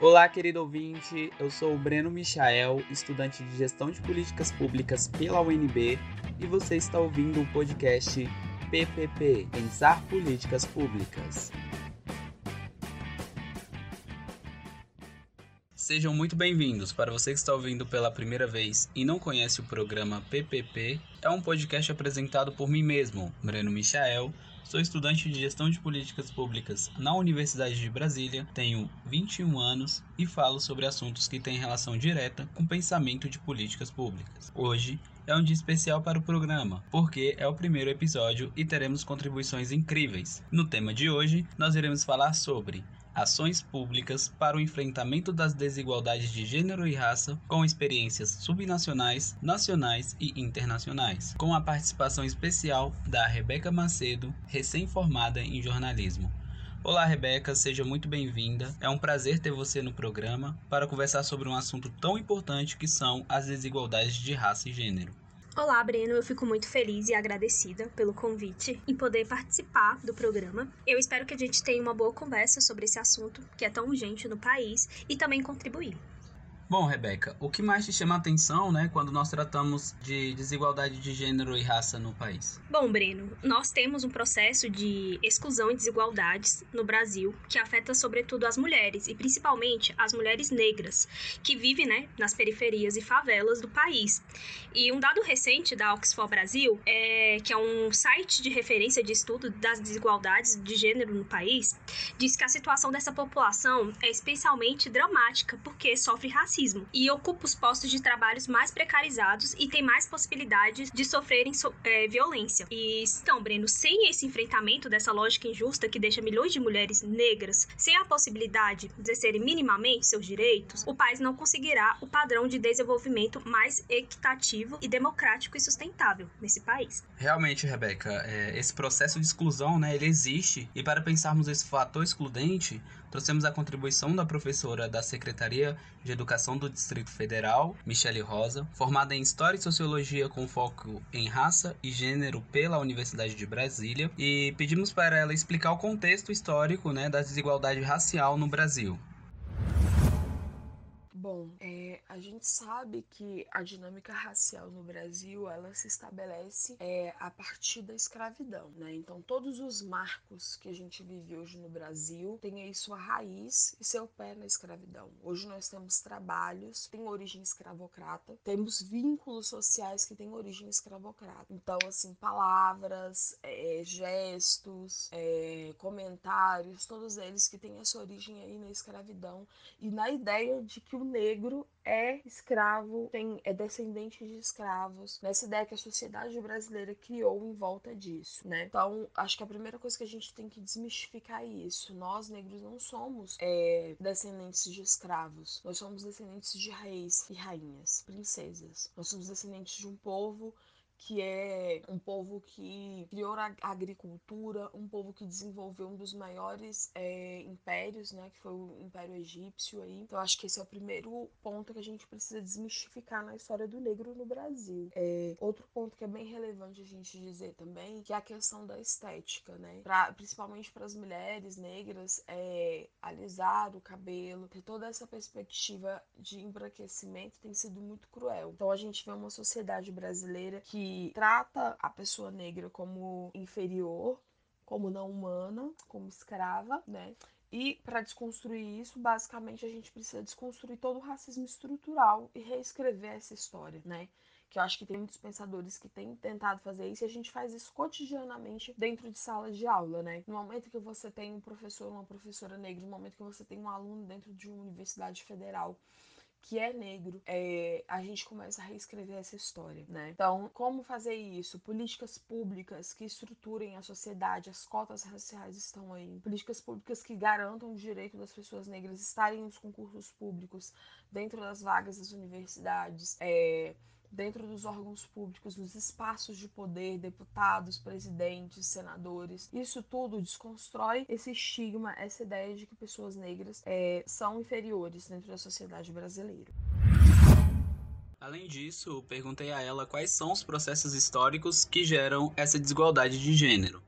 Olá, querido ouvinte. Eu sou o Breno Michael, estudante de Gestão de Políticas Públicas pela UNB, e você está ouvindo o podcast PPP Pensar Políticas Públicas. Sejam muito bem-vindos. Para você que está ouvindo pela primeira vez e não conhece o programa PPP, é um podcast apresentado por mim mesmo, Breno Michael, Sou estudante de Gestão de Políticas Públicas na Universidade de Brasília, tenho 21 anos e falo sobre assuntos que têm relação direta com pensamento de políticas públicas. Hoje é um dia especial para o programa, porque é o primeiro episódio e teremos contribuições incríveis. No tema de hoje, nós iremos falar sobre ações públicas para o enfrentamento das desigualdades de gênero e raça, com experiências subnacionais, nacionais e internacionais, com a participação especial da Rebeca Macedo, recém-formada em jornalismo. Olá, Rebeca, seja muito bem-vinda. É um prazer ter você no programa para conversar sobre um assunto tão importante que são as desigualdades de raça e gênero. Olá, Breno. Eu fico muito feliz e agradecida pelo convite em poder participar do programa. Eu espero que a gente tenha uma boa conversa sobre esse assunto que é tão urgente no país e também contribuir. Bom, Rebeca, o que mais te chama a atenção, né, quando nós tratamos de desigualdade de gênero e raça no país? Bom, Breno, nós temos um processo de exclusão e desigualdades no Brasil que afeta sobretudo as mulheres e principalmente as mulheres negras que vivem, né, nas periferias e favelas do país. E um dado recente da Oxford Brasil, é, que é um site de referência de estudo das desigualdades de gênero no país, diz que a situação dessa população é especialmente dramática porque sofre racismo racismo e ocupa os postos de trabalhos mais precarizados e tem mais possibilidades de sofrerem so é, violência. E então, Breno, sem esse enfrentamento dessa lógica injusta que deixa milhões de mulheres negras sem a possibilidade de exercerem minimamente seus direitos, o país não conseguirá o padrão de desenvolvimento mais equitativo e democrático e sustentável nesse país. Realmente, Rebeca, é, esse processo de exclusão, né, ele existe e para pensarmos esse fator excludente, trouxemos a contribuição da professora da Secretaria de Educação do Distrito Federal, Michele Rosa, formada em História e Sociologia com foco em raça e gênero pela Universidade de Brasília, e pedimos para ela explicar o contexto histórico né, da desigualdade racial no Brasil. Bom, é, a gente sabe que a dinâmica racial no Brasil ela se estabelece é, a partir da escravidão, né? Então todos os marcos que a gente vive hoje no Brasil têm aí sua raiz e seu pé na escravidão. Hoje nós temos trabalhos que têm origem escravocrata, temos vínculos sociais que têm origem escravocrata. Então assim palavras, é, gestos, é, comentários, todos eles que têm essa origem aí na escravidão e na ideia de que o negro é escravo, tem, é descendente de escravos, nessa ideia que a sociedade brasileira criou em volta disso, né? Então, acho que a primeira coisa que a gente tem que desmistificar é isso. Nós, negros, não somos é, descendentes de escravos. Nós somos descendentes de reis e rainhas, princesas. Nós somos descendentes de um povo que é um povo que criou a agricultura, um povo que desenvolveu um dos maiores é, impérios, né, que foi o Império Egípcio aí. Então acho que esse é o primeiro ponto que a gente precisa desmistificar na história do negro no Brasil. É, outro ponto que é bem relevante a gente dizer também, que é a questão da estética, né, pra, principalmente para as mulheres negras, é, alisar o cabelo, ter toda essa perspectiva de embranquecimento tem sido muito cruel. Então a gente vê uma sociedade brasileira que trata a pessoa negra como inferior, como não humana, como escrava, né? E para desconstruir isso, basicamente a gente precisa desconstruir todo o racismo estrutural e reescrever essa história, né? Que eu acho que tem muitos pensadores que têm tentado fazer isso e a gente faz isso cotidianamente dentro de sala de aula, né? No momento que você tem um professor, uma professora negra, no momento que você tem um aluno dentro de uma universidade federal que é negro, é, a gente começa a reescrever essa história, né? Então, como fazer isso? Políticas públicas que estruturem a sociedade, as cotas raciais estão aí. Políticas públicas que garantam o direito das pessoas negras estarem nos concursos públicos, dentro das vagas das universidades, é, dentro dos órgãos públicos, nos espaços de poder, deputados, presidentes, senadores. Isso tudo desconstrói esse estigma, essa ideia de que pessoas negras é, são inferiores dentro da sociedade brasileira. Além disso, perguntei a ela quais são os processos históricos que geram essa desigualdade de gênero.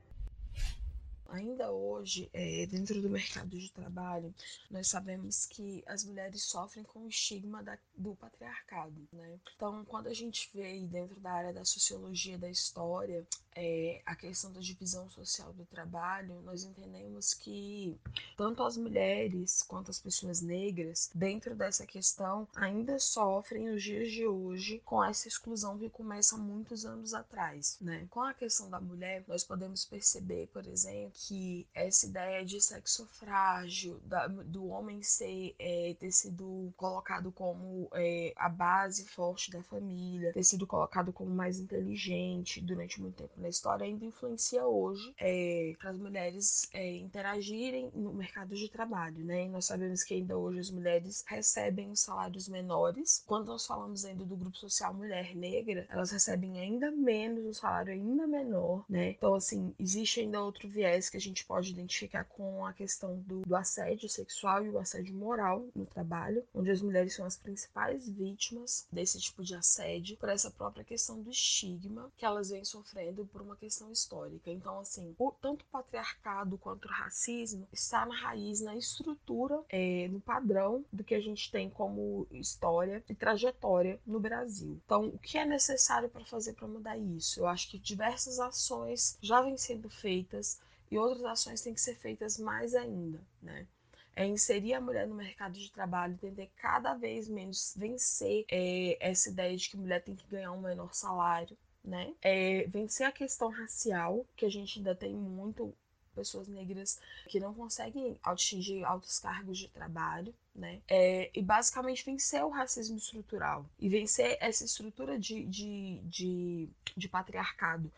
Ainda hoje, hoje, é, dentro do mercado de trabalho, nós sabemos que as mulheres sofrem com o estigma da, do patriarcado, né? Então, quando a gente vê dentro da área da sociologia da história é, a questão da divisão social do trabalho, nós entendemos que tanto as mulheres quanto as pessoas negras, dentro dessa questão, ainda sofrem os dias de hoje com essa exclusão que começa muitos anos atrás, né? Com a questão da mulher, nós podemos perceber, por exemplo, que essa ideia de sexo frágil, da, do homem ser é, ter sido colocado como é, a base forte da família, ter sido colocado como mais inteligente durante muito tempo na história, ainda influencia hoje é, para as mulheres é, interagirem no mercado de trabalho, né? E nós sabemos que ainda hoje as mulheres recebem salários menores. Quando nós falamos ainda do grupo social mulher negra, elas recebem ainda menos, um salário ainda menor, né? Então, assim, existe ainda outro viés que a gente pode identificar com a questão do, do assédio sexual e o assédio moral no trabalho, onde as mulheres são as principais vítimas desse tipo de assédio, por essa própria questão do estigma que elas vêm sofrendo por uma questão histórica. Então, assim, o, tanto o patriarcado quanto o racismo está na raiz, na estrutura, é, no padrão do que a gente tem como história e trajetória no Brasil. Então, o que é necessário para fazer para mudar isso? Eu acho que diversas ações já vêm sendo feitas e outras ações têm que ser feitas mais ainda, né? É inserir a mulher no mercado de trabalho, tentar cada vez menos vencer é, essa ideia de que mulher tem que ganhar um menor salário, né? É, vencer a questão racial, que a gente ainda tem muito pessoas negras que não conseguem atingir altos cargos de trabalho, né? É, e basicamente vencer o racismo estrutural e vencer essa estrutura de, de, de, de patriarcado,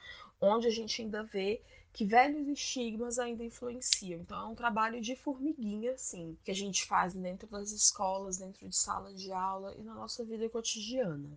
onde a gente ainda vê que velhos estigmas ainda influenciam. Então é um trabalho de formiguinha, assim, que a gente faz dentro das escolas, dentro de salas de aula e na nossa vida cotidiana.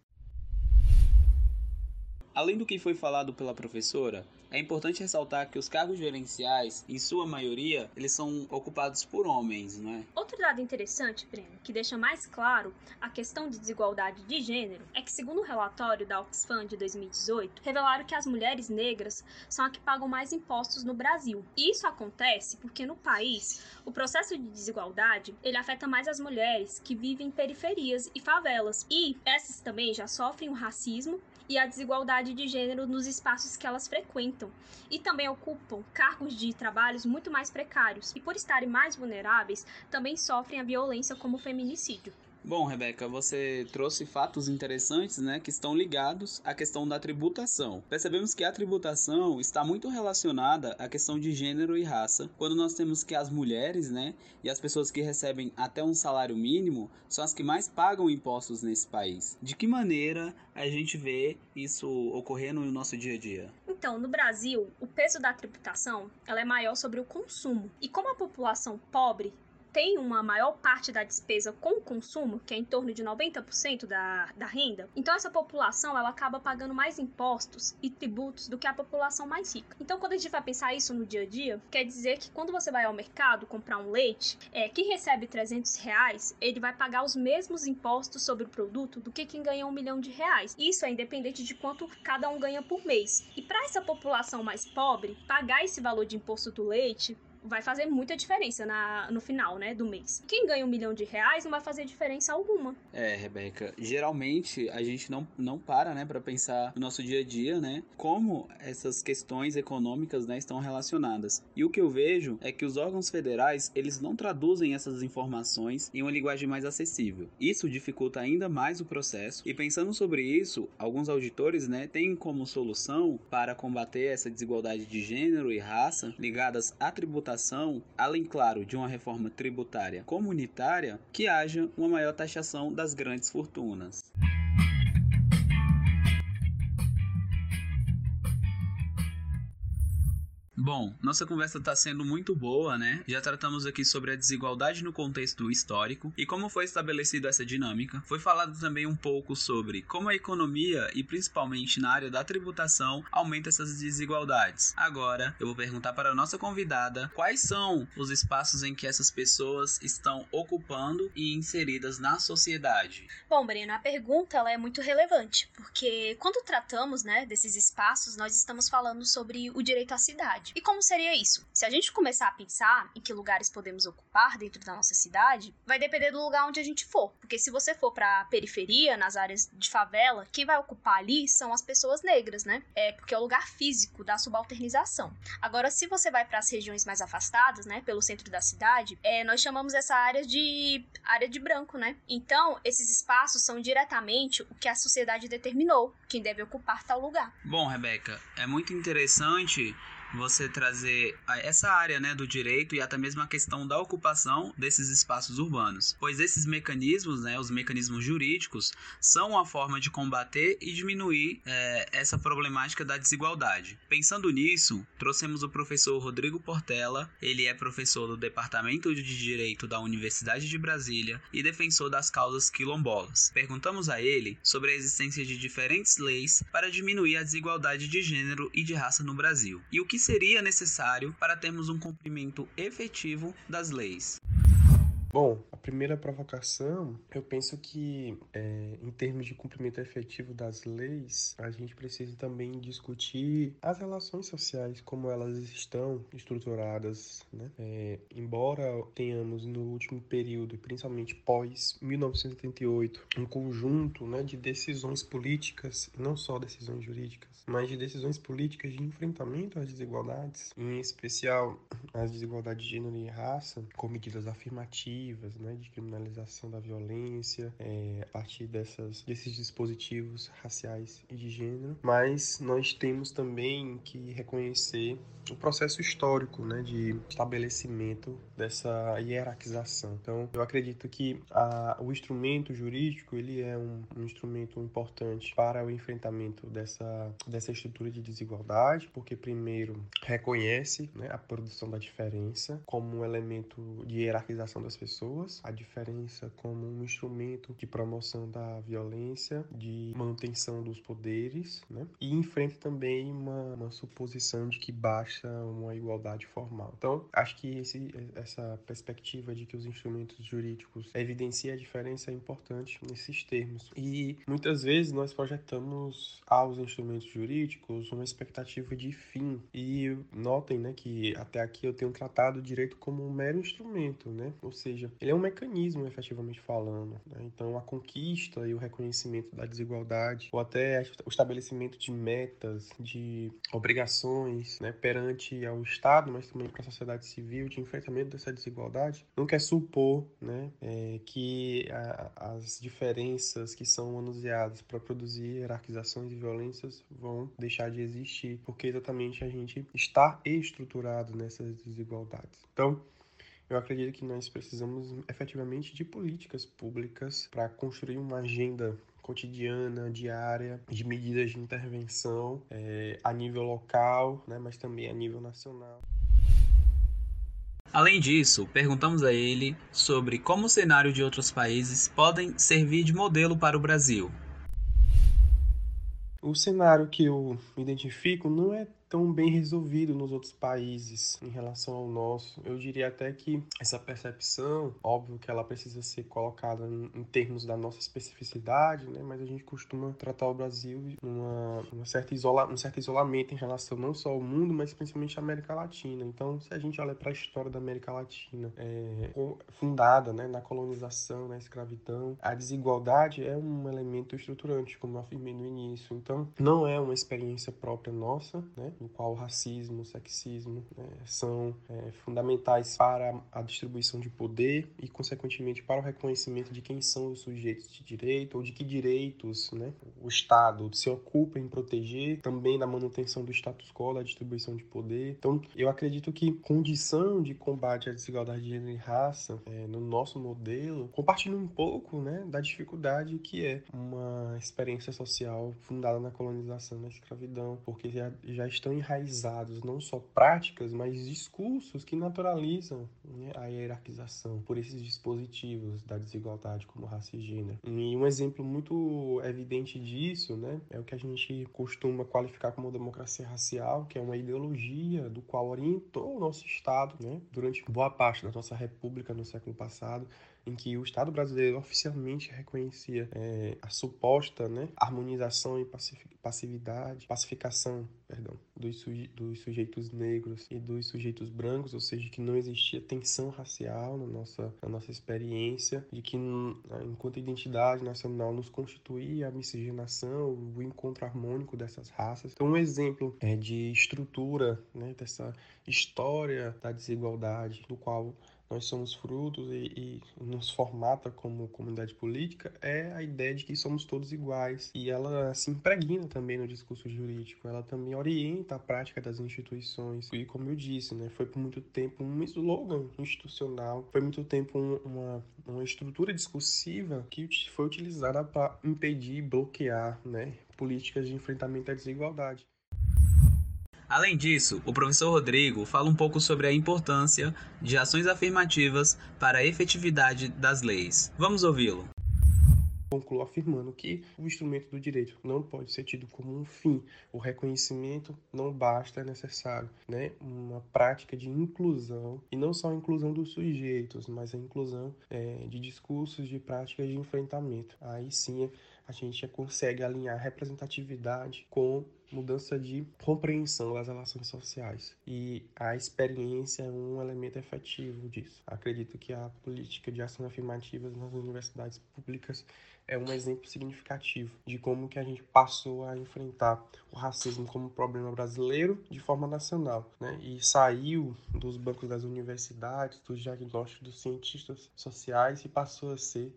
Além do que foi falado pela professora, é importante ressaltar que os cargos gerenciais, em sua maioria, eles são ocupados por homens, não é? Outro dado interessante, Breno, que deixa mais claro a questão de desigualdade de gênero, é que segundo o relatório da Oxfam de 2018, revelaram que as mulheres negras são as que pagam mais impostos no Brasil. E isso acontece porque no país, o processo de desigualdade, ele afeta mais as mulheres que vivem em periferias e favelas. E essas também já sofrem o racismo e a desigualdade de gênero nos espaços que elas frequentam e também ocupam cargos de trabalhos muito mais precários e por estarem mais vulneráveis também sofrem a violência como feminicídio. Bom, Rebeca, você trouxe fatos interessantes, né, que estão ligados à questão da tributação. Percebemos que a tributação está muito relacionada à questão de gênero e raça, quando nós temos que as mulheres, né, e as pessoas que recebem até um salário mínimo são as que mais pagam impostos nesse país. De que maneira a gente vê isso ocorrendo no nosso dia a dia? Então, no Brasil, o peso da tributação ela é maior sobre o consumo. E como a população pobre tem uma maior parte da despesa com consumo, que é em torno de 90% da, da renda, então essa população ela acaba pagando mais impostos e tributos do que a população mais rica. Então, quando a gente vai pensar isso no dia a dia, quer dizer que quando você vai ao mercado comprar um leite, é, quem recebe 300 reais, ele vai pagar os mesmos impostos sobre o produto do que quem ganha um milhão de reais. Isso é independente de quanto cada um ganha por mês. E para essa população mais pobre, pagar esse valor de imposto do leite vai fazer muita diferença na, no final, né, do mês. Quem ganha um milhão de reais não vai fazer diferença alguma. É, Rebeca, geralmente a gente não, não para, né, para pensar no nosso dia a dia, né, como essas questões econômicas, né, estão relacionadas. E o que eu vejo é que os órgãos federais, eles não traduzem essas informações em uma linguagem mais acessível. Isso dificulta ainda mais o processo. E pensando sobre isso, alguns auditores, né, têm como solução para combater essa desigualdade de gênero e raça ligadas à tributação além, claro, de uma reforma tributária comunitária, que haja uma maior taxação das grandes fortunas. Bom, nossa conversa está sendo muito boa, né? Já tratamos aqui sobre a desigualdade no contexto histórico e como foi estabelecida essa dinâmica. Foi falado também um pouco sobre como a economia e principalmente na área da tributação aumenta essas desigualdades. Agora, eu vou perguntar para a nossa convidada quais são os espaços em que essas pessoas estão ocupando e inseridas na sociedade. Bom, Breno, a pergunta ela é muito relevante, porque quando tratamos, né, desses espaços, nós estamos falando sobre o direito à cidade. E como seria isso? Se a gente começar a pensar em que lugares podemos ocupar dentro da nossa cidade, vai depender do lugar onde a gente for. Porque se você for para a periferia, nas áreas de favela, quem vai ocupar ali são as pessoas negras, né? É porque é o lugar físico da subalternização. Agora, se você vai para as regiões mais afastadas, né, pelo centro da cidade, é, nós chamamos essa área de área de branco, né? Então, esses espaços são diretamente o que a sociedade determinou, quem deve ocupar tal lugar. Bom, Rebeca, é muito interessante você trazer essa área né, do direito e até mesmo a questão da ocupação desses espaços urbanos, pois esses mecanismos, né, os mecanismos jurídicos, são uma forma de combater e diminuir é, essa problemática da desigualdade. Pensando nisso, trouxemos o professor Rodrigo Portela, ele é professor do Departamento de Direito da Universidade de Brasília e defensor das causas quilombolas. Perguntamos a ele sobre a existência de diferentes leis para diminuir a desigualdade de gênero e de raça no Brasil e o que seria necessário para termos um cumprimento efetivo das leis. Bom, a primeira provocação, eu penso que, é, em termos de cumprimento efetivo das leis, a gente precisa também discutir as relações sociais, como elas estão estruturadas, né? É, embora tenhamos no último período, principalmente pós 1988, um conjunto né, de decisões políticas, não só decisões jurídicas, mas de decisões políticas de enfrentamento às desigualdades, em especial as desigualdades de gênero e raça, com medidas afirmativas né, de criminalização da violência é, a partir dessas, desses dispositivos raciais e de gênero, mas nós temos também que reconhecer o processo histórico né, de estabelecimento dessa hierarquização. Então, eu acredito que a, o instrumento jurídico ele é um, um instrumento importante para o enfrentamento dessa, dessa estrutura de desigualdade, porque primeiro reconhece né, a produção da diferença como um elemento de hierarquização das pessoas pessoas, a diferença como um instrumento de promoção da violência, de manutenção dos poderes, né? e enfrenta também uma, uma suposição de que basta uma igualdade formal. Então, acho que esse, essa perspectiva de que os instrumentos jurídicos evidenciam a diferença é importante nesses termos. E muitas vezes nós projetamos aos instrumentos jurídicos uma expectativa de fim. E notem né, que até aqui eu tenho tratado o direito como um mero instrumento, né? ou seja, seja, ele é um mecanismo, efetivamente falando. Né? Então, a conquista e o reconhecimento da desigualdade, ou até o estabelecimento de metas, de obrigações né, perante ao Estado, mas também para a sociedade civil, de enfrentamento dessa desigualdade, não quer supor né, é, que a, as diferenças que são manuseadas para produzir hierarquizações e violências vão deixar de existir, porque exatamente a gente está estruturado nessas desigualdades. Então, eu acredito que nós precisamos efetivamente de políticas públicas para construir uma agenda cotidiana, diária, de medidas de intervenção é, a nível local, né, mas também a nível nacional. Além disso, perguntamos a ele sobre como o cenário de outros países podem servir de modelo para o Brasil. O cenário que eu identifico não é tão bem resolvido nos outros países em relação ao nosso. Eu diria até que essa percepção, óbvio que ela precisa ser colocada em, termos da nossa especificidade, né? mas a gente costuma tratar o Brasil numa, uma certa isola, um certo isolamento em relação não só ao mundo, mas principalmente à América Latina. Então, se a gente olha para a história da América Latina, é, fundada né, na colonização, na escravidão, a desigualdade é um elemento estruturante, como eu afirmei no início. Então, não é uma experiência própria nossa, né? No qual o racismo, o sexismo né, são é, fundamentais para a distribuição de poder e, consequentemente, para o reconhecimento de quem são os sujeitos de direito ou de que direitos né, o Estado se ocupa em proteger, também na manutenção do status quo, da distribuição de poder. Então, eu acredito que condição de combate à desigualdade de gênero e raça é, no nosso modelo compartilha um pouco né, da dificuldade que é uma experiência social fundada na colonização, na escravidão, porque já, já está estão enraizados não só práticas, mas discursos que naturalizam né, a hierarquização por esses dispositivos da desigualdade, como raça e gênero. E um exemplo muito evidente disso né, é o que a gente costuma qualificar como democracia racial, que é uma ideologia do qual orientou o nosso Estado né, durante boa parte da nossa república no século passado em que o Estado brasileiro oficialmente reconhecia é, a suposta né, harmonização e pacificidade, pacificação, perdão, dos, suje dos sujeitos negros e dos sujeitos brancos, ou seja, que não existia tensão racial na nossa, na nossa experiência, de que enquanto identidade nacional nos constituía a miscigenação, o encontro harmônico dessas raças. Então, um exemplo é de estrutura né, dessa história da desigualdade, do qual nós somos frutos e, e, nos formata como comunidade política é a ideia de que somos todos iguais. E ela se impregna também no discurso jurídico, ela também orienta a prática das instituições. E como eu disse, né, foi por muito tempo um slogan institucional, foi muito tempo um, uma, uma estrutura discursiva que foi utilizada para impedir e bloquear né, políticas de enfrentamento à desigualdade. Além disso, o professor Rodrigo fala um pouco sobre a importância de ações afirmativas para a efetividade das leis. Vamos ouvi-lo. Concluo afirmando que o instrumento do direito não pode ser tido como um fim. O reconhecimento não basta, é necessário, né? Uma prática de inclusão e não só a inclusão dos sujeitos, mas a inclusão é, de discursos, de práticas de enfrentamento. Aí sim a gente consegue alinhar representatividade com mudança de compreensão das relações sociais. E a experiência é um elemento efetivo disso. Acredito que a política de ações afirmativas nas universidades públicas é um exemplo significativo de como que a gente passou a enfrentar o racismo como problema brasileiro de forma nacional, né? E saiu dos bancos das universidades, dos diagnósticos dos cientistas sociais e passou a ser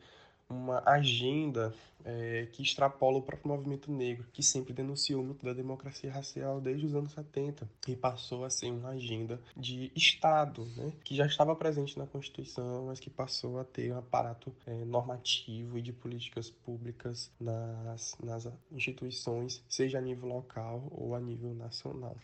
uma agenda é, que extrapola o próprio movimento negro, que sempre denunciou muito da democracia racial desde os anos 70 e passou a ser uma agenda de Estado, né, que já estava presente na Constituição, mas que passou a ter um aparato é, normativo e de políticas públicas nas, nas instituições, seja a nível local ou a nível nacional.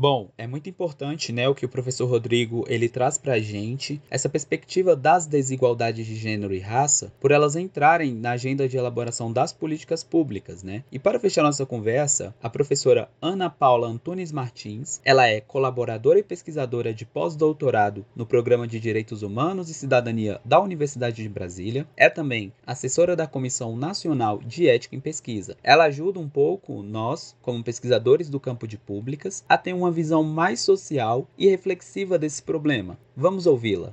Bom, é muito importante, né, o que o professor Rodrigo ele traz para a gente, essa perspectiva das desigualdades de gênero e raça, por elas entrarem na agenda de elaboração das políticas públicas, né? E para fechar nossa conversa, a professora Ana Paula Antunes Martins, ela é colaboradora e pesquisadora de pós-doutorado no Programa de Direitos Humanos e Cidadania da Universidade de Brasília, é também assessora da Comissão Nacional de Ética em Pesquisa. Ela ajuda um pouco nós, como pesquisadores do campo de públicas, a ter uma uma visão mais social e reflexiva desse problema. Vamos ouvi-la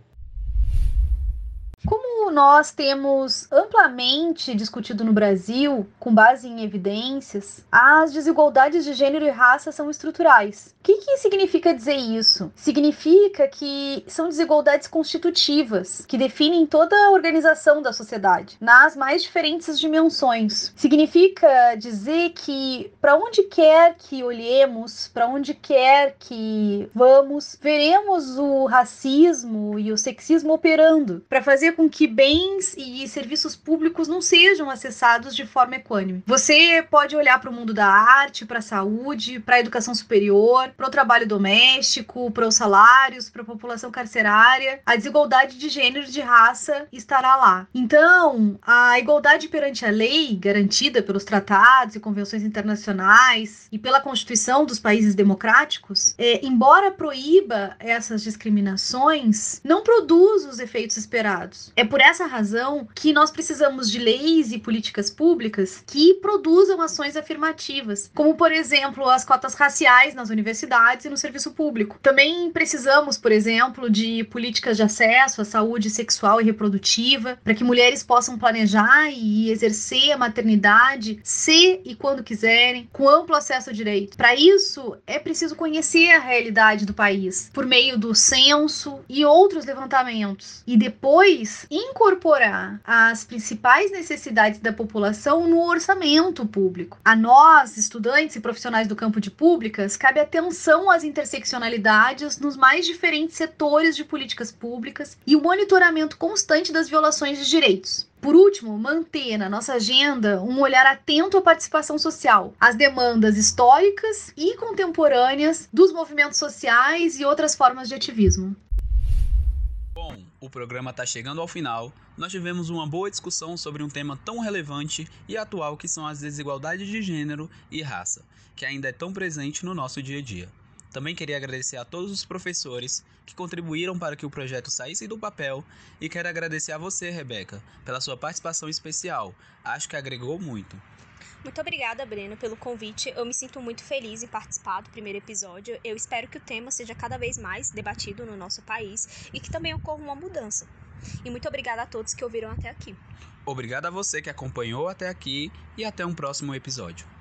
nós temos amplamente discutido no Brasil, com base em evidências, as desigualdades de gênero e raça são estruturais. O que, que significa dizer isso? Significa que são desigualdades constitutivas, que definem toda a organização da sociedade, nas mais diferentes dimensões. Significa dizer que, para onde quer que olhemos, para onde quer que vamos, veremos o racismo e o sexismo operando, para fazer com que bens e serviços públicos não sejam acessados de forma equânime. Você pode olhar para o mundo da arte, para a saúde, para a educação superior, para o trabalho doméstico, para os salários, para a população carcerária. A desigualdade de gênero e de raça estará lá. Então, a igualdade perante a lei, garantida pelos tratados e convenções internacionais e pela Constituição dos países democráticos, é, embora proíba essas discriminações, não produz os efeitos esperados. É por essa razão que nós precisamos de leis e políticas públicas que produzam ações afirmativas, como, por exemplo, as cotas raciais nas universidades e no serviço público. Também precisamos, por exemplo, de políticas de acesso à saúde sexual e reprodutiva, para que mulheres possam planejar e exercer a maternidade se e quando quiserem, com amplo acesso ao direito. Para isso, é preciso conhecer a realidade do país por meio do censo e outros levantamentos, e depois incorporar as principais necessidades da população no orçamento público. A nós, estudantes e profissionais do campo de públicas, cabe atenção às interseccionalidades nos mais diferentes setores de políticas públicas e o monitoramento constante das violações de direitos. Por último, manter na nossa agenda um olhar atento à participação social, às demandas históricas e contemporâneas dos movimentos sociais e outras formas de ativismo. O programa está chegando ao final. Nós tivemos uma boa discussão sobre um tema tão relevante e atual que são as desigualdades de gênero e raça, que ainda é tão presente no nosso dia a dia. Também queria agradecer a todos os professores que contribuíram para que o projeto saísse do papel e quero agradecer a você, Rebeca, pela sua participação especial. Acho que agregou muito. Muito obrigada, Breno, pelo convite. Eu me sinto muito feliz em participar do primeiro episódio. Eu espero que o tema seja cada vez mais debatido no nosso país e que também ocorra uma mudança. E muito obrigada a todos que ouviram até aqui. Obrigado a você que acompanhou até aqui e até um próximo episódio.